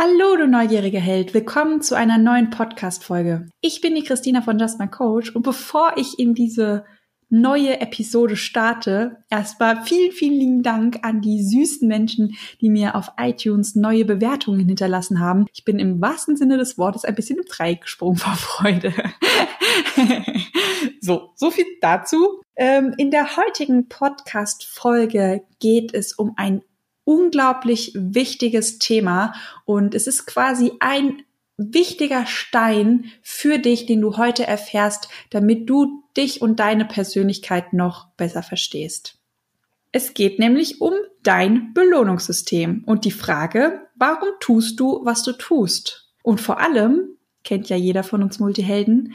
Hallo, du neugieriger Held. Willkommen zu einer neuen Podcast-Folge. Ich bin die Christina von Just My Coach und bevor ich in diese neue Episode starte, erstmal vielen, vielen lieben Dank an die süßen Menschen, die mir auf iTunes neue Bewertungen hinterlassen haben. Ich bin im wahrsten Sinne des Wortes ein bisschen im Dreieck gesprungen vor Freude. so, so viel dazu. Ähm, in der heutigen Podcast-Folge geht es um ein unglaublich wichtiges Thema und es ist quasi ein wichtiger Stein für dich, den du heute erfährst, damit du dich und deine Persönlichkeit noch besser verstehst. Es geht nämlich um dein Belohnungssystem und die Frage, warum tust du, was du tust? Und vor allem, kennt ja jeder von uns Multihelden,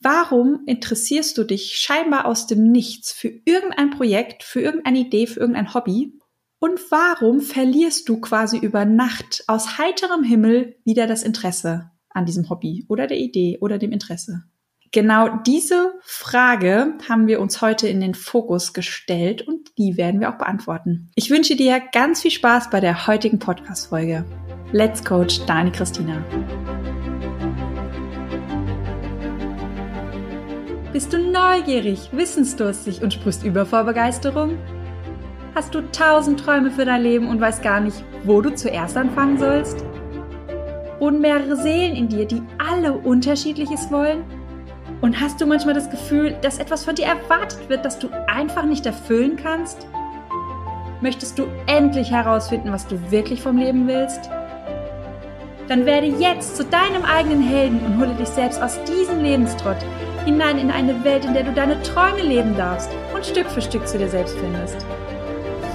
warum interessierst du dich scheinbar aus dem Nichts für irgendein Projekt, für irgendeine Idee, für irgendein Hobby und warum verlierst du quasi über Nacht aus heiterem Himmel wieder das Interesse an diesem Hobby oder der Idee oder dem Interesse? Genau diese Frage haben wir uns heute in den Fokus gestellt und die werden wir auch beantworten. Ich wünsche dir ganz viel Spaß bei der heutigen Podcast-Folge. Let's Coach, Dani Christina. Bist du neugierig, wissensdurstig und sprichst über vor Begeisterung? Hast du tausend Träume für dein Leben und weißt gar nicht, wo du zuerst anfangen sollst? Wohnen mehrere Seelen in dir, die alle unterschiedliches wollen? Und hast du manchmal das Gefühl, dass etwas von dir erwartet wird, das du einfach nicht erfüllen kannst? Möchtest du endlich herausfinden, was du wirklich vom Leben willst? Dann werde jetzt zu deinem eigenen Helden und hole dich selbst aus diesem Lebenstrott hinein in eine Welt, in der du deine Träume leben darfst und Stück für Stück zu dir selbst findest.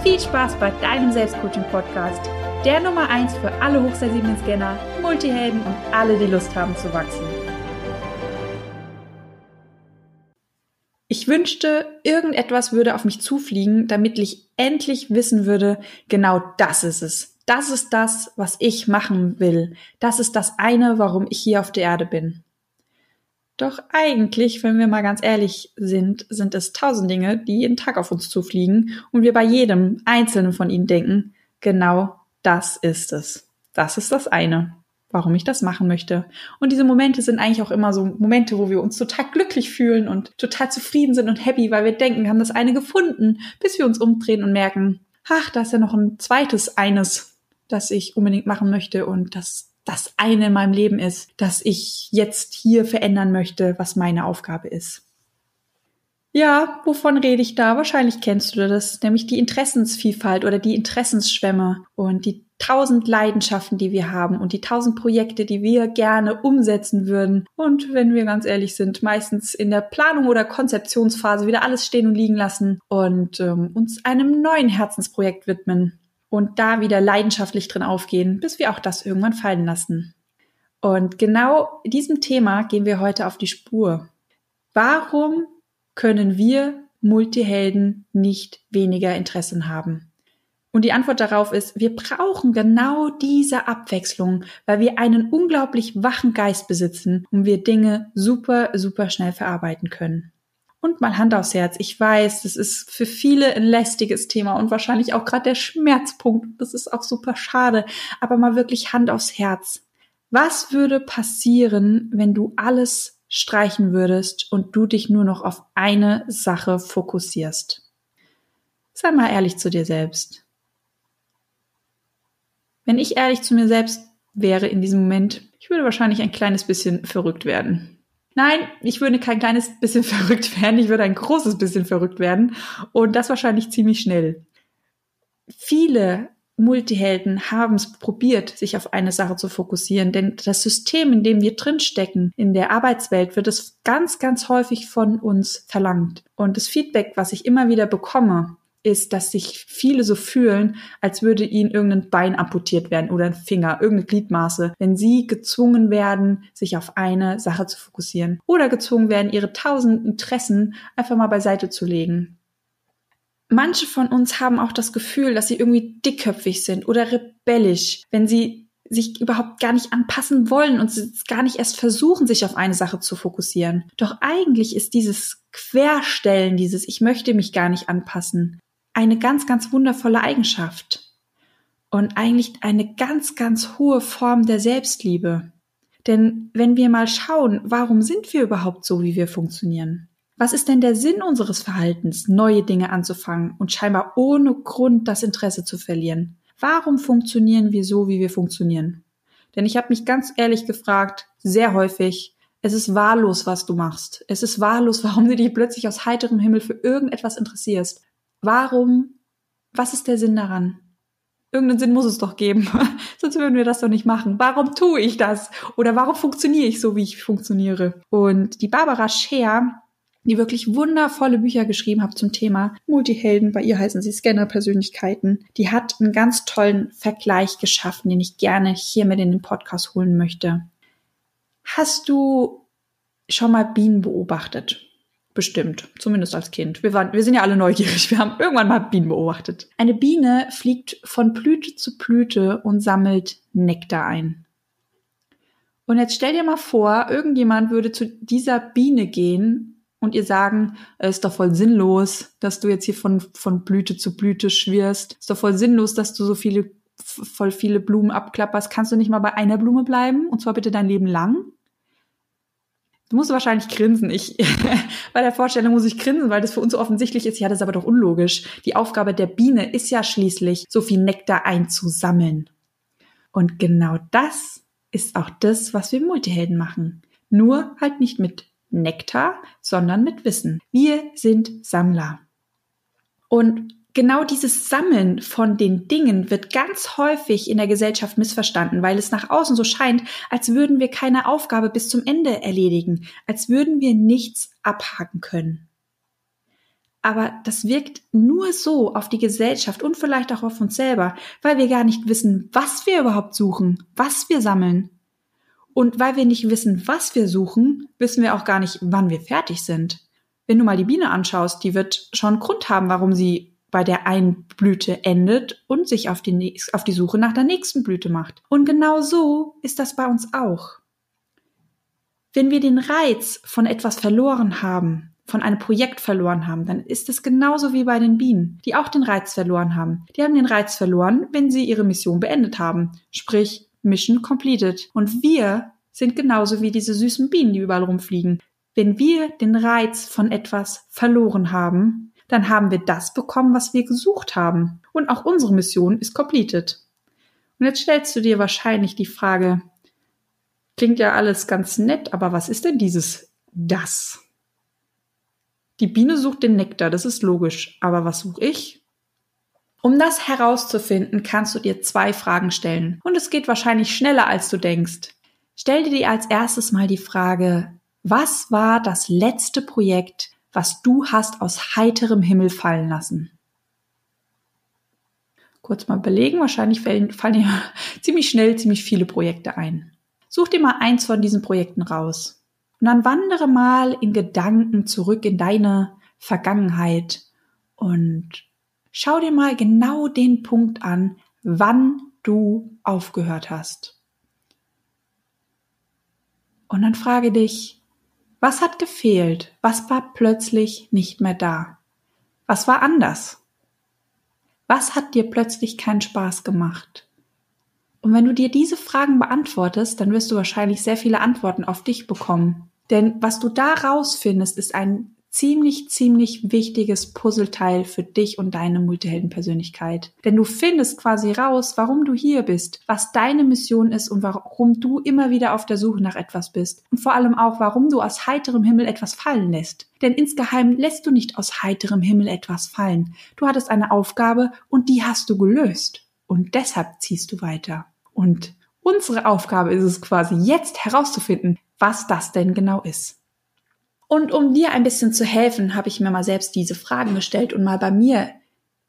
Viel Spaß bei deinem Selbstcoaching-Podcast, der Nummer 1 für alle hochsensiblen Scanner, Multihelden und alle, die Lust haben zu wachsen. Ich wünschte, irgendetwas würde auf mich zufliegen, damit ich endlich wissen würde, genau das ist es. Das ist das, was ich machen will. Das ist das eine, warum ich hier auf der Erde bin. Doch eigentlich, wenn wir mal ganz ehrlich sind, sind es tausend Dinge, die jeden Tag auf uns zufliegen und wir bei jedem einzelnen von ihnen denken, genau das ist es. Das ist das eine, warum ich das machen möchte. Und diese Momente sind eigentlich auch immer so Momente, wo wir uns total glücklich fühlen und total zufrieden sind und happy, weil wir denken, wir haben das eine gefunden, bis wir uns umdrehen und merken, ach, da ist ja noch ein zweites eines, das ich unbedingt machen möchte und das das eine in meinem Leben ist, dass ich jetzt hier verändern möchte, was meine Aufgabe ist. Ja, wovon rede ich da? Wahrscheinlich kennst du das, nämlich die Interessensvielfalt oder die Interessensschwämme und die tausend Leidenschaften, die wir haben und die tausend Projekte, die wir gerne umsetzen würden. Und wenn wir ganz ehrlich sind, meistens in der Planung oder Konzeptionsphase wieder alles stehen und liegen lassen und ähm, uns einem neuen Herzensprojekt widmen und da wieder leidenschaftlich drin aufgehen, bis wir auch das irgendwann fallen lassen. Und genau diesem Thema gehen wir heute auf die Spur. Warum können wir Multihelden nicht weniger Interessen haben? Und die Antwort darauf ist, wir brauchen genau diese Abwechslung, weil wir einen unglaublich wachen Geist besitzen und wir Dinge super, super schnell verarbeiten können. Und mal Hand aufs Herz. Ich weiß, das ist für viele ein lästiges Thema und wahrscheinlich auch gerade der Schmerzpunkt. Das ist auch super schade. Aber mal wirklich Hand aufs Herz. Was würde passieren, wenn du alles streichen würdest und du dich nur noch auf eine Sache fokussierst? Sei mal ehrlich zu dir selbst. Wenn ich ehrlich zu mir selbst wäre in diesem Moment, ich würde wahrscheinlich ein kleines bisschen verrückt werden. Nein, ich würde kein kleines bisschen verrückt werden, ich würde ein großes bisschen verrückt werden und das wahrscheinlich ziemlich schnell. Viele Multihelden haben es probiert, sich auf eine Sache zu fokussieren, denn das System, in dem wir drinstecken, in der Arbeitswelt, wird es ganz, ganz häufig von uns verlangt. Und das Feedback, was ich immer wieder bekomme, ist, dass sich viele so fühlen, als würde ihnen irgendein Bein amputiert werden oder ein Finger, irgendeine Gliedmaße, wenn sie gezwungen werden, sich auf eine Sache zu fokussieren oder gezwungen werden, ihre tausend Interessen einfach mal beiseite zu legen. Manche von uns haben auch das Gefühl, dass sie irgendwie dickköpfig sind oder rebellisch, wenn sie sich überhaupt gar nicht anpassen wollen und gar nicht erst versuchen, sich auf eine Sache zu fokussieren. Doch eigentlich ist dieses Querstellen, dieses Ich möchte mich gar nicht anpassen, eine ganz, ganz wundervolle Eigenschaft. und eigentlich eine ganz, ganz hohe Form der Selbstliebe. Denn wenn wir mal schauen, warum sind wir überhaupt so, wie wir funktionieren? Was ist denn der Sinn unseres Verhaltens, neue Dinge anzufangen und scheinbar ohne Grund das Interesse zu verlieren? Warum funktionieren wir so, wie wir funktionieren? Denn ich habe mich ganz ehrlich gefragt, sehr häufig, es ist wahllos, was du machst. Es ist wahllos, warum du dich plötzlich aus heiterem Himmel für irgendetwas interessierst. Warum? Was ist der Sinn daran? Irgendeinen Sinn muss es doch geben. Sonst würden wir das doch nicht machen. Warum tue ich das? Oder warum funktioniere ich so, wie ich funktioniere? Und die Barbara Scher, die wirklich wundervolle Bücher geschrieben hat zum Thema Multihelden, bei ihr heißen sie Scanner-Persönlichkeiten, die hat einen ganz tollen Vergleich geschaffen, den ich gerne hier mit in den Podcast holen möchte. Hast du schon mal Bienen beobachtet? Bestimmt, zumindest als Kind. Wir, waren, wir sind ja alle neugierig. Wir haben irgendwann mal Bienen beobachtet. Eine Biene fliegt von Blüte zu Blüte und sammelt Nektar ein. Und jetzt stell dir mal vor, irgendjemand würde zu dieser Biene gehen und ihr sagen, es ist doch voll sinnlos, dass du jetzt hier von, von Blüte zu Blüte schwirrst. Ist doch voll sinnlos, dass du so viele, voll viele Blumen abklapperst. Kannst du nicht mal bei einer Blume bleiben? Und zwar bitte dein Leben lang? Du musst wahrscheinlich grinsen. Ich, bei der Vorstellung muss ich grinsen, weil das für uns so offensichtlich ist. Ja, das ist aber doch unlogisch. Die Aufgabe der Biene ist ja schließlich, so viel Nektar einzusammeln. Und genau das ist auch das, was wir Multihelden machen. Nur halt nicht mit Nektar, sondern mit Wissen. Wir sind Sammler. Und genau dieses Sammeln von den Dingen wird ganz häufig in der Gesellschaft missverstanden, weil es nach außen so scheint, als würden wir keine Aufgabe bis zum Ende erledigen, als würden wir nichts abhaken können. Aber das wirkt nur so auf die Gesellschaft und vielleicht auch auf uns selber, weil wir gar nicht wissen, was wir überhaupt suchen, was wir sammeln. Und weil wir nicht wissen, was wir suchen, wissen wir auch gar nicht, wann wir fertig sind. Wenn du mal die Biene anschaust, die wird schon Grund haben, warum sie bei der einen Blüte endet und sich auf die, auf die Suche nach der nächsten Blüte macht. Und genau so ist das bei uns auch. Wenn wir den Reiz von etwas verloren haben, von einem Projekt verloren haben, dann ist es genauso wie bei den Bienen, die auch den Reiz verloren haben. Die haben den Reiz verloren, wenn sie ihre Mission beendet haben. Sprich, Mission completed. Und wir sind genauso wie diese süßen Bienen, die überall rumfliegen. Wenn wir den Reiz von etwas verloren haben, dann haben wir das bekommen, was wir gesucht haben. Und auch unsere Mission ist completed. Und jetzt stellst du dir wahrscheinlich die Frage, klingt ja alles ganz nett, aber was ist denn dieses das? Die Biene sucht den Nektar, das ist logisch. Aber was suche ich? Um das herauszufinden, kannst du dir zwei Fragen stellen. Und es geht wahrscheinlich schneller, als du denkst. Stell dir als erstes mal die Frage, was war das letzte Projekt, was du hast aus heiterem Himmel fallen lassen. Kurz mal überlegen, wahrscheinlich fallen, fallen dir ziemlich schnell ziemlich viele Projekte ein. Such dir mal eins von diesen Projekten raus. Und dann wandere mal in Gedanken zurück in deine Vergangenheit und schau dir mal genau den Punkt an, wann du aufgehört hast. Und dann frage dich, was hat gefehlt? Was war plötzlich nicht mehr da? Was war anders? Was hat dir plötzlich keinen Spaß gemacht? Und wenn du dir diese Fragen beantwortest, dann wirst du wahrscheinlich sehr viele Antworten auf dich bekommen. Denn was du da rausfindest, ist ein ziemlich, ziemlich wichtiges Puzzleteil für dich und deine Multiheldenpersönlichkeit. Denn du findest quasi raus, warum du hier bist, was deine Mission ist und warum du immer wieder auf der Suche nach etwas bist. Und vor allem auch, warum du aus heiterem Himmel etwas fallen lässt. Denn insgeheim lässt du nicht aus heiterem Himmel etwas fallen. Du hattest eine Aufgabe und die hast du gelöst. Und deshalb ziehst du weiter. Und unsere Aufgabe ist es quasi jetzt herauszufinden, was das denn genau ist. Und um dir ein bisschen zu helfen, habe ich mir mal selbst diese Fragen gestellt und mal bei mir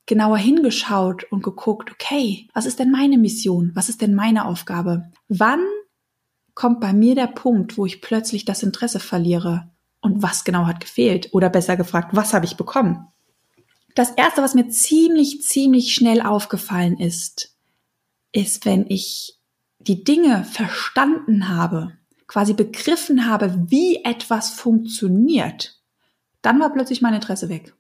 genauer hingeschaut und geguckt, okay, was ist denn meine Mission? Was ist denn meine Aufgabe? Wann kommt bei mir der Punkt, wo ich plötzlich das Interesse verliere? Und was genau hat gefehlt? Oder besser gefragt, was habe ich bekommen? Das erste, was mir ziemlich, ziemlich schnell aufgefallen ist, ist, wenn ich die Dinge verstanden habe, quasi begriffen habe, wie etwas funktioniert, dann war plötzlich mein Interesse weg.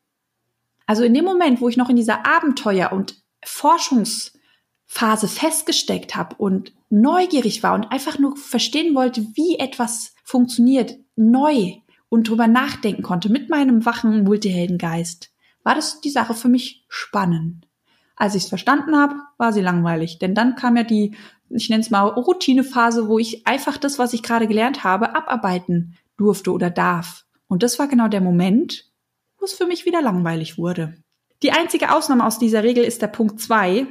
Also in dem Moment, wo ich noch in dieser Abenteuer- und Forschungsphase Phase festgesteckt habe und neugierig war und einfach nur verstehen wollte, wie etwas funktioniert, neu und drüber nachdenken konnte mit meinem wachen Multiheldengeist, war das die Sache für mich spannend. Als ich es verstanden habe, war sie langweilig, denn dann kam ja die, ich nenne es mal Routinephase, wo ich einfach das, was ich gerade gelernt habe, abarbeiten durfte oder darf. Und das war genau der Moment, wo es für mich wieder langweilig wurde. Die einzige Ausnahme aus dieser Regel ist der Punkt zwei.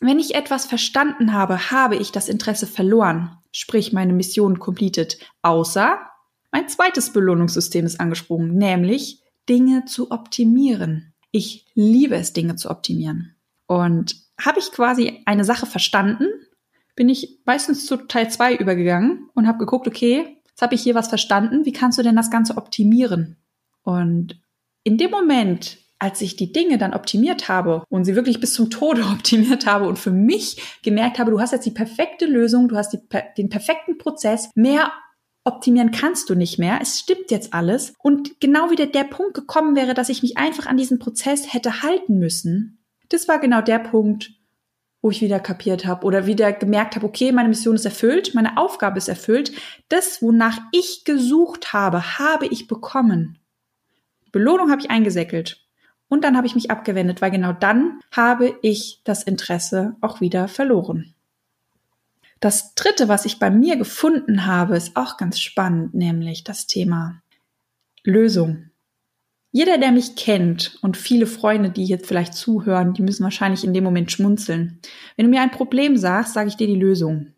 Wenn ich etwas verstanden habe, habe ich das Interesse verloren, sprich meine Mission completed, außer mein zweites Belohnungssystem ist angesprungen, nämlich Dinge zu optimieren. Ich liebe es, Dinge zu optimieren. Und habe ich quasi eine Sache verstanden, bin ich meistens zu Teil 2 übergegangen und habe geguckt, okay, jetzt habe ich hier was verstanden, wie kannst du denn das Ganze optimieren? Und in dem Moment, als ich die Dinge dann optimiert habe und sie wirklich bis zum Tode optimiert habe und für mich gemerkt habe, du hast jetzt die perfekte Lösung, du hast die, den perfekten Prozess, mehr optimieren kannst du nicht mehr. Es stimmt jetzt alles. Und genau wieder der Punkt gekommen wäre, dass ich mich einfach an diesen Prozess hätte halten müssen. Das war genau der Punkt, wo ich wieder kapiert habe oder wieder gemerkt habe, okay, meine Mission ist erfüllt, meine Aufgabe ist erfüllt. Das, wonach ich gesucht habe, habe ich bekommen. Belohnung habe ich eingesäckelt. Und dann habe ich mich abgewendet, weil genau dann habe ich das Interesse auch wieder verloren. Das dritte, was ich bei mir gefunden habe, ist auch ganz spannend, nämlich das Thema Lösung. Jeder, der mich kennt und viele Freunde, die jetzt vielleicht zuhören, die müssen wahrscheinlich in dem Moment schmunzeln. Wenn du mir ein Problem sagst, sage ich dir die Lösung.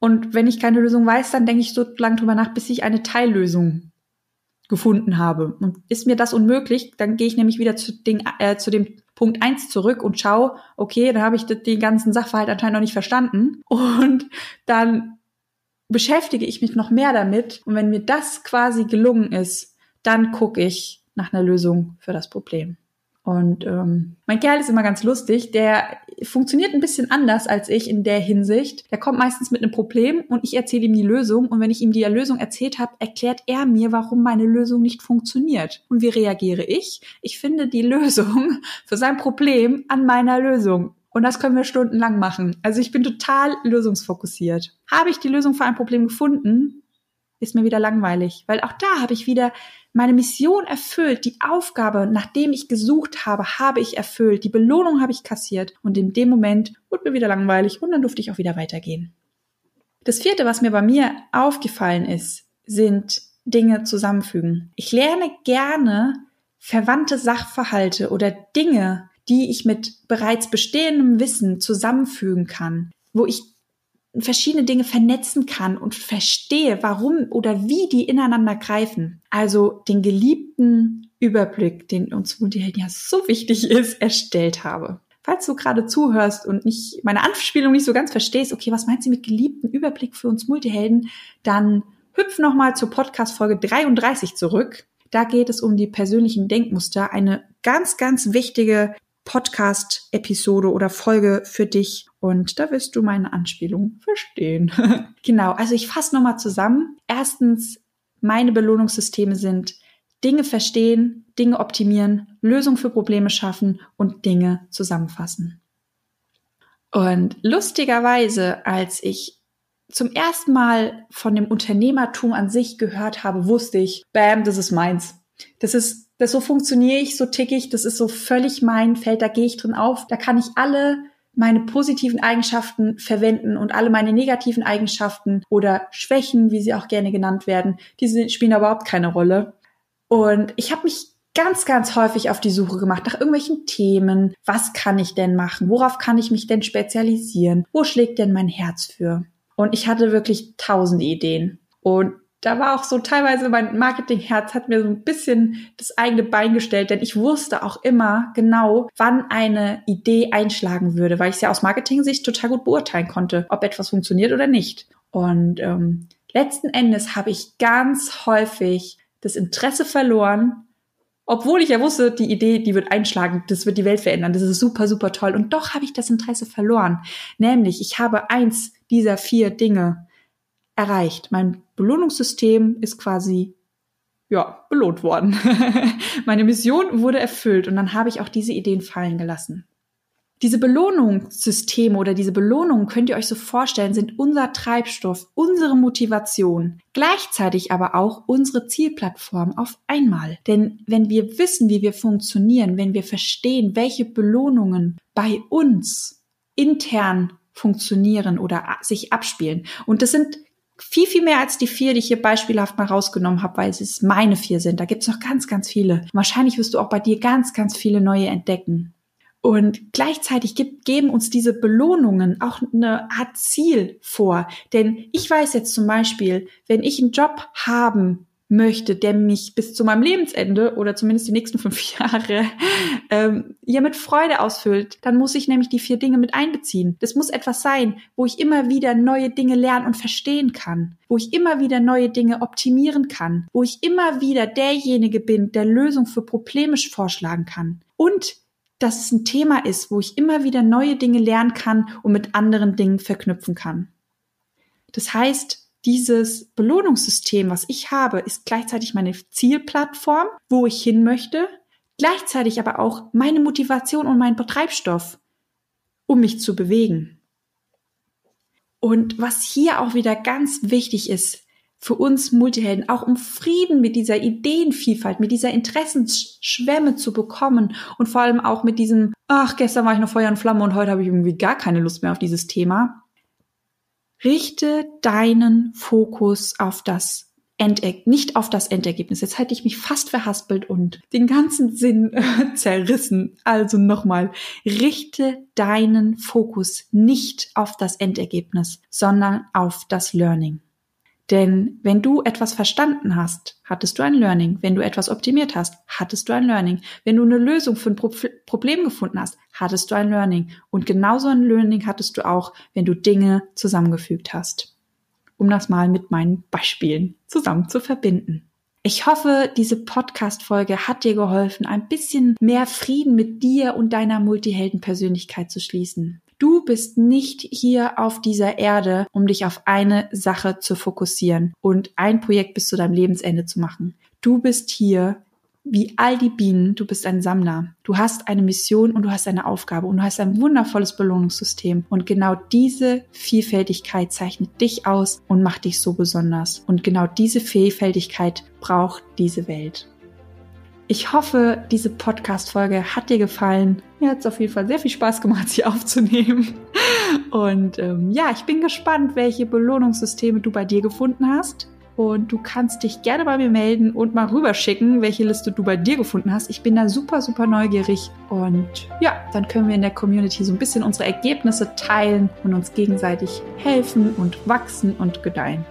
Und wenn ich keine Lösung weiß, dann denke ich so lange drüber nach, bis ich eine Teillösung gefunden habe. Und ist mir das unmöglich, dann gehe ich nämlich wieder zu, den, äh, zu dem Punkt eins zurück und schau, okay, da habe ich den ganzen Sachverhalt anscheinend noch nicht verstanden. Und dann beschäftige ich mich noch mehr damit. Und wenn mir das quasi gelungen ist, dann gucke ich nach einer Lösung für das Problem. Und ähm, mein Kerl ist immer ganz lustig. Der funktioniert ein bisschen anders als ich in der Hinsicht. Der kommt meistens mit einem Problem und ich erzähle ihm die Lösung. Und wenn ich ihm die Lösung erzählt habe, erklärt er mir, warum meine Lösung nicht funktioniert. Und wie reagiere ich? Ich finde die Lösung für sein Problem an meiner Lösung. Und das können wir stundenlang machen. Also ich bin total lösungsfokussiert. Habe ich die Lösung für ein Problem gefunden, ist mir wieder langweilig, weil auch da habe ich wieder meine Mission erfüllt, die Aufgabe, nachdem ich gesucht habe, habe ich erfüllt, die Belohnung habe ich kassiert und in dem Moment wurde mir wieder langweilig und dann durfte ich auch wieder weitergehen. Das vierte, was mir bei mir aufgefallen ist, sind Dinge zusammenfügen. Ich lerne gerne verwandte Sachverhalte oder Dinge, die ich mit bereits bestehendem Wissen zusammenfügen kann, wo ich verschiedene Dinge vernetzen kann und verstehe, warum oder wie die ineinander greifen. Also den geliebten Überblick, den uns Multihelden ja so wichtig ist, erstellt habe. Falls du gerade zuhörst und nicht meine Anspielung nicht so ganz verstehst, okay, was meinst du mit geliebten Überblick für uns Multihelden, dann hüpf nochmal zur Podcast Folge 33 zurück. Da geht es um die persönlichen Denkmuster, eine ganz, ganz wichtige Podcast-Episode oder Folge für dich und da wirst du meine Anspielung verstehen. genau, also ich fasse nochmal zusammen. Erstens, meine Belohnungssysteme sind Dinge verstehen, Dinge optimieren, Lösungen für Probleme schaffen und Dinge zusammenfassen. Und lustigerweise, als ich zum ersten Mal von dem Unternehmertum an sich gehört habe, wusste ich, bam, das ist meins. Das ist das so funktioniere ich, so tick ich, das ist so völlig mein Feld, da gehe ich drin auf, da kann ich alle meine positiven Eigenschaften verwenden und alle meine negativen Eigenschaften oder Schwächen, wie sie auch gerne genannt werden, die spielen überhaupt keine Rolle. Und ich habe mich ganz, ganz häufig auf die Suche gemacht nach irgendwelchen Themen. Was kann ich denn machen? Worauf kann ich mich denn spezialisieren? Wo schlägt denn mein Herz für? Und ich hatte wirklich tausende Ideen. Und da war auch so teilweise mein Marketingherz hat mir so ein bisschen das eigene Bein gestellt, denn ich wusste auch immer genau, wann eine Idee einschlagen würde, weil ich es ja aus Marketing-Sicht total gut beurteilen konnte, ob etwas funktioniert oder nicht. Und ähm, letzten Endes habe ich ganz häufig das Interesse verloren, obwohl ich ja wusste, die Idee, die wird einschlagen, das wird die Welt verändern, das ist super, super toll. Und doch habe ich das Interesse verloren. Nämlich, ich habe eins dieser vier Dinge erreicht. Mein Belohnungssystem ist quasi ja, belohnt worden. Meine Mission wurde erfüllt und dann habe ich auch diese Ideen fallen gelassen. Diese Belohnungssysteme oder diese Belohnungen könnt ihr euch so vorstellen, sind unser Treibstoff, unsere Motivation, gleichzeitig aber auch unsere Zielplattform auf einmal. Denn wenn wir wissen, wie wir funktionieren, wenn wir verstehen, welche Belohnungen bei uns intern funktionieren oder sich abspielen, und das sind viel, viel mehr als die vier, die ich hier beispielhaft mal rausgenommen habe, weil es meine vier sind. Da gibt es noch ganz, ganz viele. Wahrscheinlich wirst du auch bei dir ganz, ganz viele neue entdecken. Und gleichzeitig gibt, geben uns diese Belohnungen auch eine Art Ziel vor. Denn ich weiß jetzt zum Beispiel, wenn ich einen Job haben möchte, der mich bis zu meinem Lebensende oder zumindest die nächsten fünf Jahre ähm, ja mit Freude ausfüllt, dann muss ich nämlich die vier Dinge mit einbeziehen. Das muss etwas sein, wo ich immer wieder neue Dinge lernen und verstehen kann, wo ich immer wieder neue Dinge optimieren kann, wo ich immer wieder derjenige bin, der Lösung für Probleme vorschlagen kann und dass es ein Thema ist, wo ich immer wieder neue Dinge lernen kann und mit anderen Dingen verknüpfen kann. Das heißt, dieses Belohnungssystem, was ich habe, ist gleichzeitig meine Zielplattform, wo ich hin möchte, gleichzeitig aber auch meine Motivation und mein Betreibstoff, um mich zu bewegen. Und was hier auch wieder ganz wichtig ist, für uns Multihelden, auch um Frieden mit dieser Ideenvielfalt, mit dieser Interessenschwemme zu bekommen und vor allem auch mit diesem, ach, gestern war ich noch Feuer und Flamme und heute habe ich irgendwie gar keine Lust mehr auf dieses Thema. Richte deinen Fokus auf das Endergebnis, nicht auf das Endergebnis. Jetzt hätte ich mich fast verhaspelt und den ganzen Sinn äh, zerrissen. Also nochmal, richte deinen Fokus nicht auf das Endergebnis, sondern auf das Learning. Denn wenn du etwas verstanden hast, hattest du ein Learning. Wenn du etwas optimiert hast, hattest du ein Learning. Wenn du eine Lösung für ein Pro Problem gefunden hast, hattest du ein Learning. Und genauso ein Learning hattest du auch, wenn du Dinge zusammengefügt hast. Um das mal mit meinen Beispielen zusammen zu verbinden. Ich hoffe, diese Podcast-Folge hat dir geholfen, ein bisschen mehr Frieden mit dir und deiner Multihelden-Persönlichkeit zu schließen. Du bist nicht hier auf dieser Erde, um dich auf eine Sache zu fokussieren und ein Projekt bis zu deinem Lebensende zu machen. Du bist hier wie all die Bienen, du bist ein Sammler. Du hast eine Mission und du hast eine Aufgabe und du hast ein wundervolles Belohnungssystem. Und genau diese Vielfältigkeit zeichnet dich aus und macht dich so besonders. Und genau diese Vielfältigkeit braucht diese Welt. Ich hoffe, diese Podcast-Folge hat dir gefallen. Mir hat es auf jeden Fall sehr viel Spaß gemacht, sie aufzunehmen. Und ähm, ja, ich bin gespannt, welche Belohnungssysteme du bei dir gefunden hast. Und du kannst dich gerne bei mir melden und mal rüberschicken, welche Liste du bei dir gefunden hast. Ich bin da super, super neugierig. Und ja, dann können wir in der Community so ein bisschen unsere Ergebnisse teilen und uns gegenseitig helfen und wachsen und gedeihen.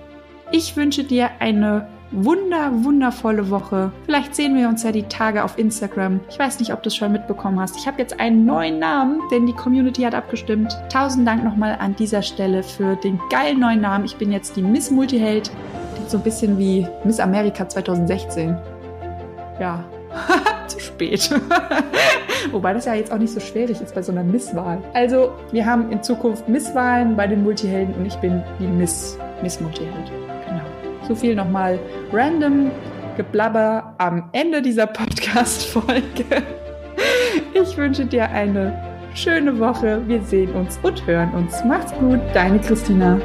Ich wünsche dir eine wunder, wundervolle Woche. Vielleicht sehen wir uns ja die Tage auf Instagram. Ich weiß nicht, ob du es schon mitbekommen hast. Ich habe jetzt einen neuen Namen, denn die Community hat abgestimmt. Tausend Dank nochmal an dieser Stelle für den geilen neuen Namen. Ich bin jetzt die Miss Multiheld. Klingt so ein bisschen wie Miss America 2016. Ja. zu spät. Wobei das ja jetzt auch nicht so schwierig ist bei so einer Misswahl. Also, wir haben in Zukunft Misswahlen bei den Multihelden und ich bin die Miss, Miss Multiheld. So viel nochmal random Geblabber am Ende dieser Podcast-Folge. Ich wünsche dir eine schöne Woche. Wir sehen uns und hören uns. Macht's gut, deine Christina.